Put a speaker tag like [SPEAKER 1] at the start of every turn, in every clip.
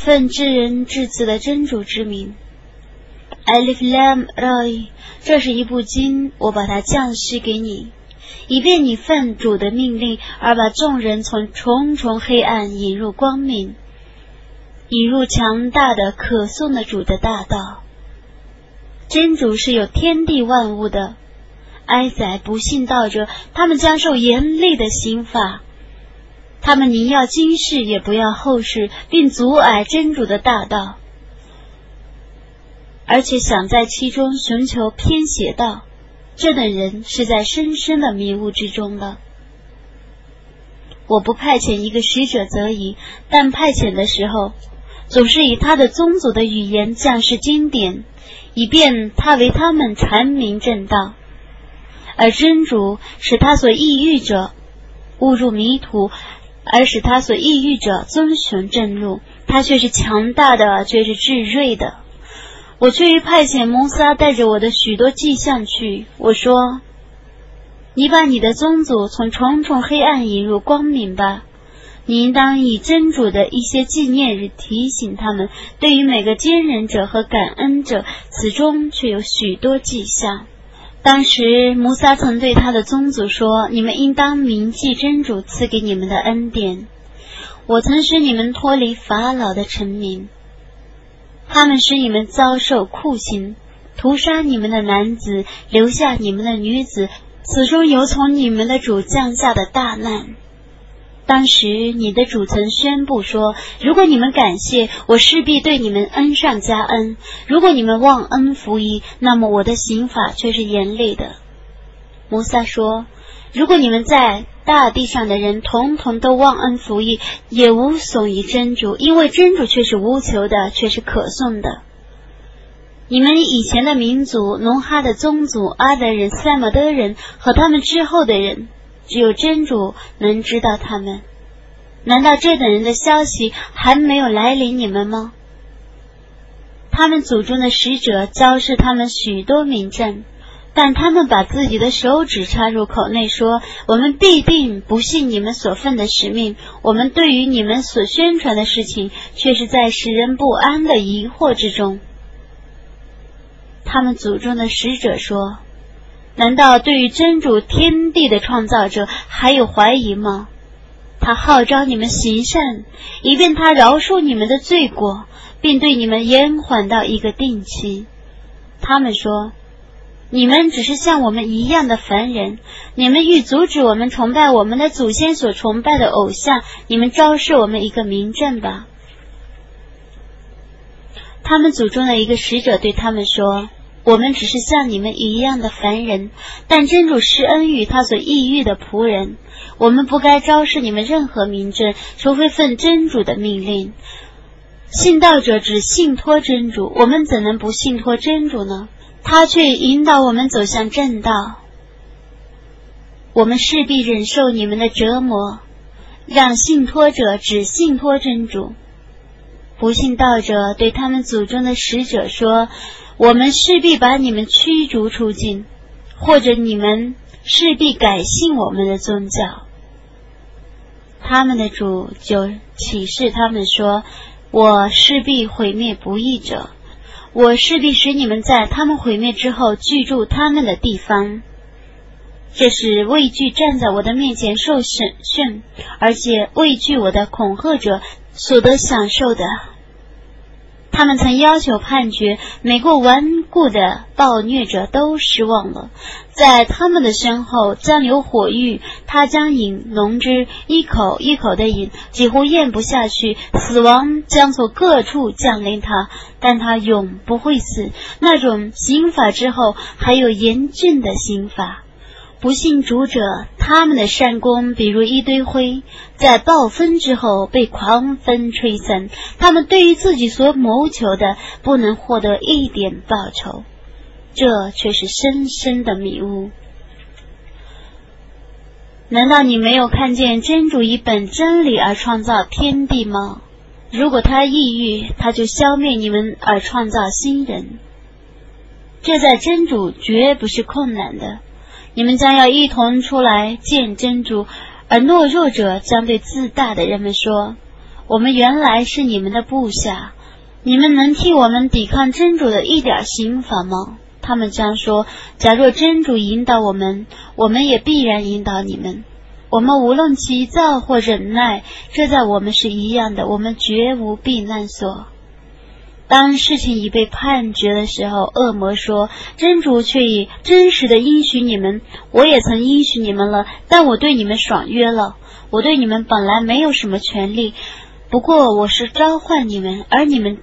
[SPEAKER 1] 奉至人至此的真主之名。Alif Lam Ra，这是一部经，我把它降示给你，以便你奉主的命令而把众人从重重黑暗引入光明，引入强大的可颂的主的大道。真主是有天地万物的，哀哉不信道者，他们将受严厉的刑罚。他们宁要今世也不要后世，并阻碍真主的大道。而且想在其中寻求偏邪道，这等人是在深深的迷雾之中的。我不派遣一个使者则已，但派遣的时候，总是以他的宗族的语言降示经典，以便他为他们阐明正道。而真主使他所抑郁者误入迷途，而使他所抑郁者遵循正路。他却是强大的，却是智睿的。我却于派遣蒙萨带着我的许多迹象去。我说：“你把你的宗族从重重黑暗引入光明吧。你应当以真主的一些纪念日提醒他们。对于每个坚忍者和感恩者，此中却有许多迹象。”当时摩萨曾对他的宗族说：“你们应当铭记真主赐给你们的恩典。我曾使你们脱离法老的臣民。”他们使你们遭受酷刑，屠杀你们的男子，留下你们的女子，此中有从你们的主降下的大难。当时你的主曾宣布说：“如果你们感谢我，势必对你们恩上加恩；如果你们忘恩负义，那么我的刑法却是严厉的。”摩萨说。如果你们在大地上的人统统都忘恩负义，也无损于真主，因为真主却是无求的，却是可颂的。你们以前的民族农哈的宗族阿德人、塞马德人和他们之后的人，只有真主能知道他们。难道这等人的消息还没有来临你们吗？他们祖宗的使者昭示他们许多名证。但他们把自己的手指插入口内，说：“我们必定不信你们所奉的使命。我们对于你们所宣传的事情，却是在使人不安的疑惑之中。”他们祖宗的使者说：“难道对于真主天地的创造者还有怀疑吗？他号召你们行善，以便他饶恕你们的罪过，并对你们延缓到一个定期。”他们说。你们只是像我们一样的凡人，你们欲阻止我们崇拜我们的祖先所崇拜的偶像，你们昭示我们一个明证吧。他们祖宗的一个使者对他们说：“我们只是像你们一样的凡人，但真主施恩于他所抑郁的仆人，我们不该昭示你们任何名证，除非奉真主的命令。信道者只信托真主，我们怎能不信托真主呢？”他却引导我们走向正道，我们势必忍受你们的折磨，让信托者只信托真主。不信道者对他们祖宗的使者说：“我们势必把你们驱逐出境，或者你们势必改信我们的宗教。”他们的主就启示他们说：“我势必毁灭不义者。”我势必使你们在他们毁灭之后居住他们的地方，这是畏惧站在我的面前受审讯，而且畏惧我的恐吓者所得享受的。他们曾要求判决，每个顽固的暴虐者都失望了。在他们的身后将有火狱，他将饮浓汁，一口一口的饮，几乎咽不下去。死亡将从各处降临他，但他永不会死。那种刑法之后还有严峻的刑法。不信主者，他们的善功比如一堆灰，在暴风之后被狂风吹散。他们对于自己所谋求的，不能获得一点报酬，这却是深深的迷雾。难道你没有看见真主以本真理而创造天地吗？如果他抑郁，他就消灭你们而创造新人。这在真主绝不是困难的。你们将要一同出来见真主，而懦弱者将对自大的人们说：“我们原来是你们的部下，你们能替我们抵抗真主的一点刑罚吗？他们将说：假若真主引导我们，我们也必然引导你们。我们无论急躁或忍耐，这在我们是一样的，我们绝无避难所。当事情已被判决的时候，恶魔说：“真主却以真实的应许你们，我也曾应许你们了，但我对你们爽约了。我对你们本来没有什么权利，不过我是召唤你们，而你们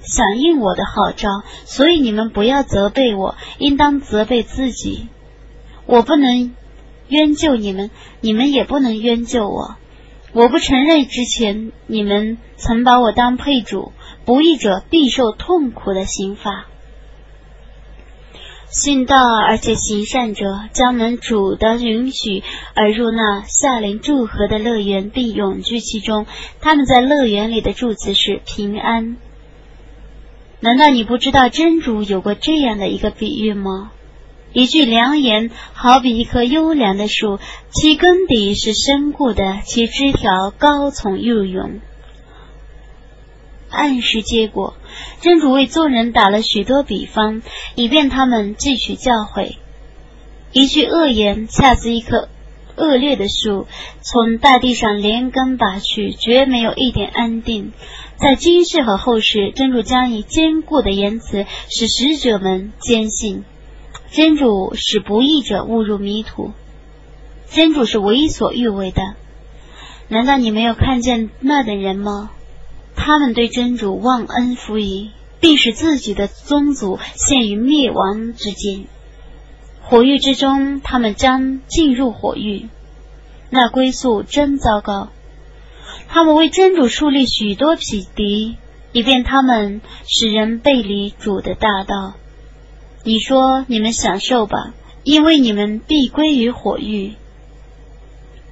[SPEAKER 1] 响应我的号召，所以你们不要责备我，应当责备自己。我不能冤救你们，你们也不能冤救我。我不承认之前你们曾把我当配主。”不义者必受痛苦的刑罚。信道而且行善者，将能主的允许而入那夏林祝贺的乐园，并永居其中。他们在乐园里的祝词是平安。难道你不知道真主有过这样的一个比喻吗？一句良言，好比一棵优良的树，其根底是深固的，其枝条高耸又勇。暗示结果，真主为众人打了许多比方，以便他们汲取教诲。一句恶言，恰似一棵恶劣的树，从大地上连根拔去，绝没有一点安定。在今世和后世，真主将以坚固的言辞使使者们坚信。真主使不义者误入迷途，真主是为所欲为的。难道你没有看见那等人吗？他们对真主忘恩负义，并使自己的宗族陷于灭亡之间。火狱之中，他们将进入火狱，那归宿真糟糕。他们为真主树立许多匹敌，以便他们使人背离主的大道。你说你们享受吧，因为你们必归于火狱。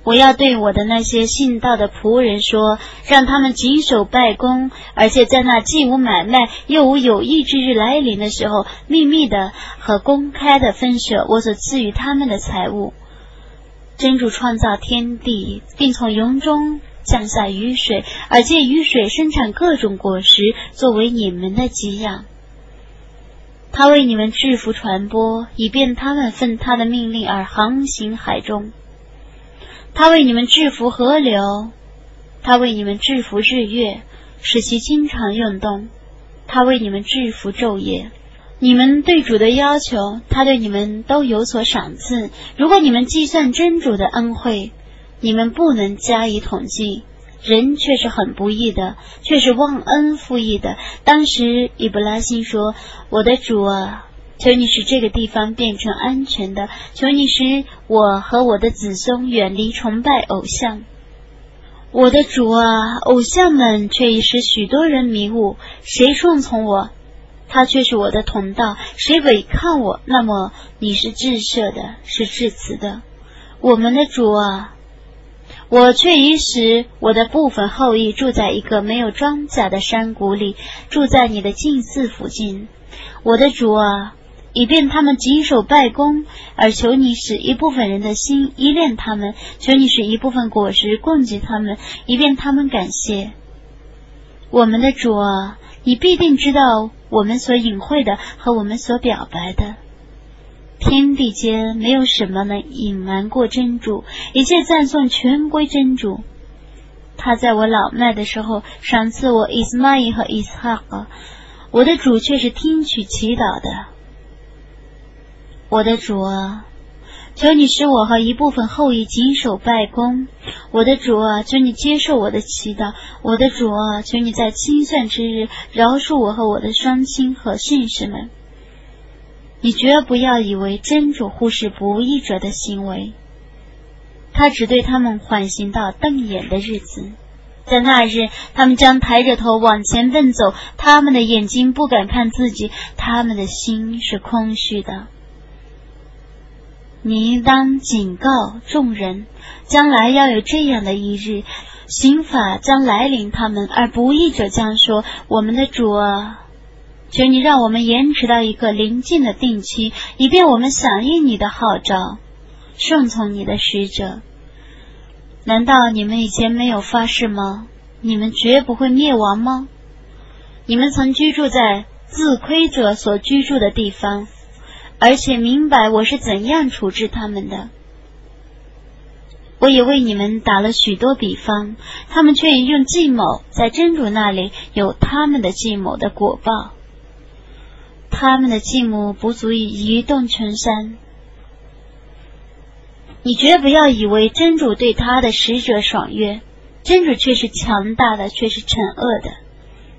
[SPEAKER 1] 我要对我的那些信道的仆人说，让他们谨守拜功，而且在那既无买卖又无有意之日来临的时候，秘密的和公开的分舍我所赐予他们的财物。真主创造天地，并从云中降下雨水，而借雨水生产各种果实，作为你们的给养。他为你们制服传播，以便他们奉他的命令而航行海中。他为你们制服河流，他为你们制服日月，使其经常运动；他为你们制服昼夜。你们对主的要求，他对你们都有所赏赐。如果你们计算真主的恩惠，你们不能加以统计。人却是很不义的，却是忘恩负义的。当时伊布拉辛说：“我的主啊。”求你使这个地方变成安全的，求你使我和我的子孙远离崇拜偶像。我的主啊，偶像们却已使许多人迷雾。谁顺从我，他却是我的同道；谁违抗我，那么你是至赦的，是至慈的。我们的主啊，我却已使我的部分后裔住在一个没有庄稼的山谷里，住在你的近寺附近。我的主啊。以便他们谨守拜功，而求你使一部分人的心依恋他们；求你使一部分果实供给他们，以便他们感谢我们的主啊！你必定知道我们所隐晦的和我们所表白的。天地间没有什么能隐瞒过真主，一切赞颂全归真主。他在我老迈的时候赏赐我伊斯玛仪和伊斯哈格，我的主却是听取祈祷的。我的主啊，求你使我和一部分后裔谨守拜功。我的主啊，求你接受我的祈祷。我的主啊，求你在清算之日饶恕我和我的双亲和信士们。你绝不要以为真主忽视不义者的行为，他只对他们缓刑到瞪眼的日子，在那日，他们将抬着头往前奔走，他们的眼睛不敢看自己，他们的心是空虚的。你应当警告众人，将来要有这样的一日，刑法将来临他们，而不义者将说：“我们的主啊，求你让我们延迟到一个临近的定期，以便我们响应你的号召，顺从你的使者。难道你们以前没有发誓吗？你们绝不会灭亡吗？你们曾居住在自亏者所居住的地方，而且明白我是怎样处置他们的。我也为你们打了许多比方，他们却用计谋在真主那里有他们的计谋的果报。他们的计谋不足以移动群山。你绝不要以为真主对他的使者爽约，真主却是强大的，却是惩恶的。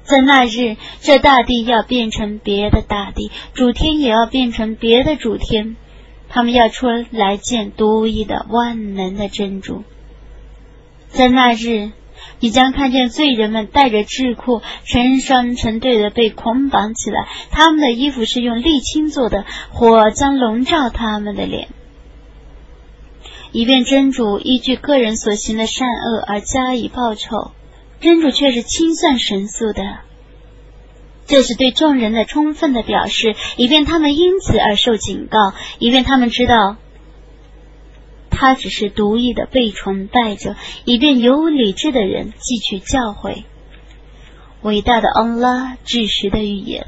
[SPEAKER 1] 在那日，这大地要变成别的大地，主天也要变成别的主天。他们要出来见独一的万能的真主。在那日，你将看见罪人们带着智库成双成对的被捆绑起来，他们的衣服是用沥青做的，火将笼罩他们的脸，以便真主依据个人所行的善恶而加以报酬。真主却是清算神速的。这是对众人的充分的表示，以便他们因此而受警告，以便他们知道他只是独一的被崇拜者，以便有理智的人汲取教诲。伟大的安拉至实的语言。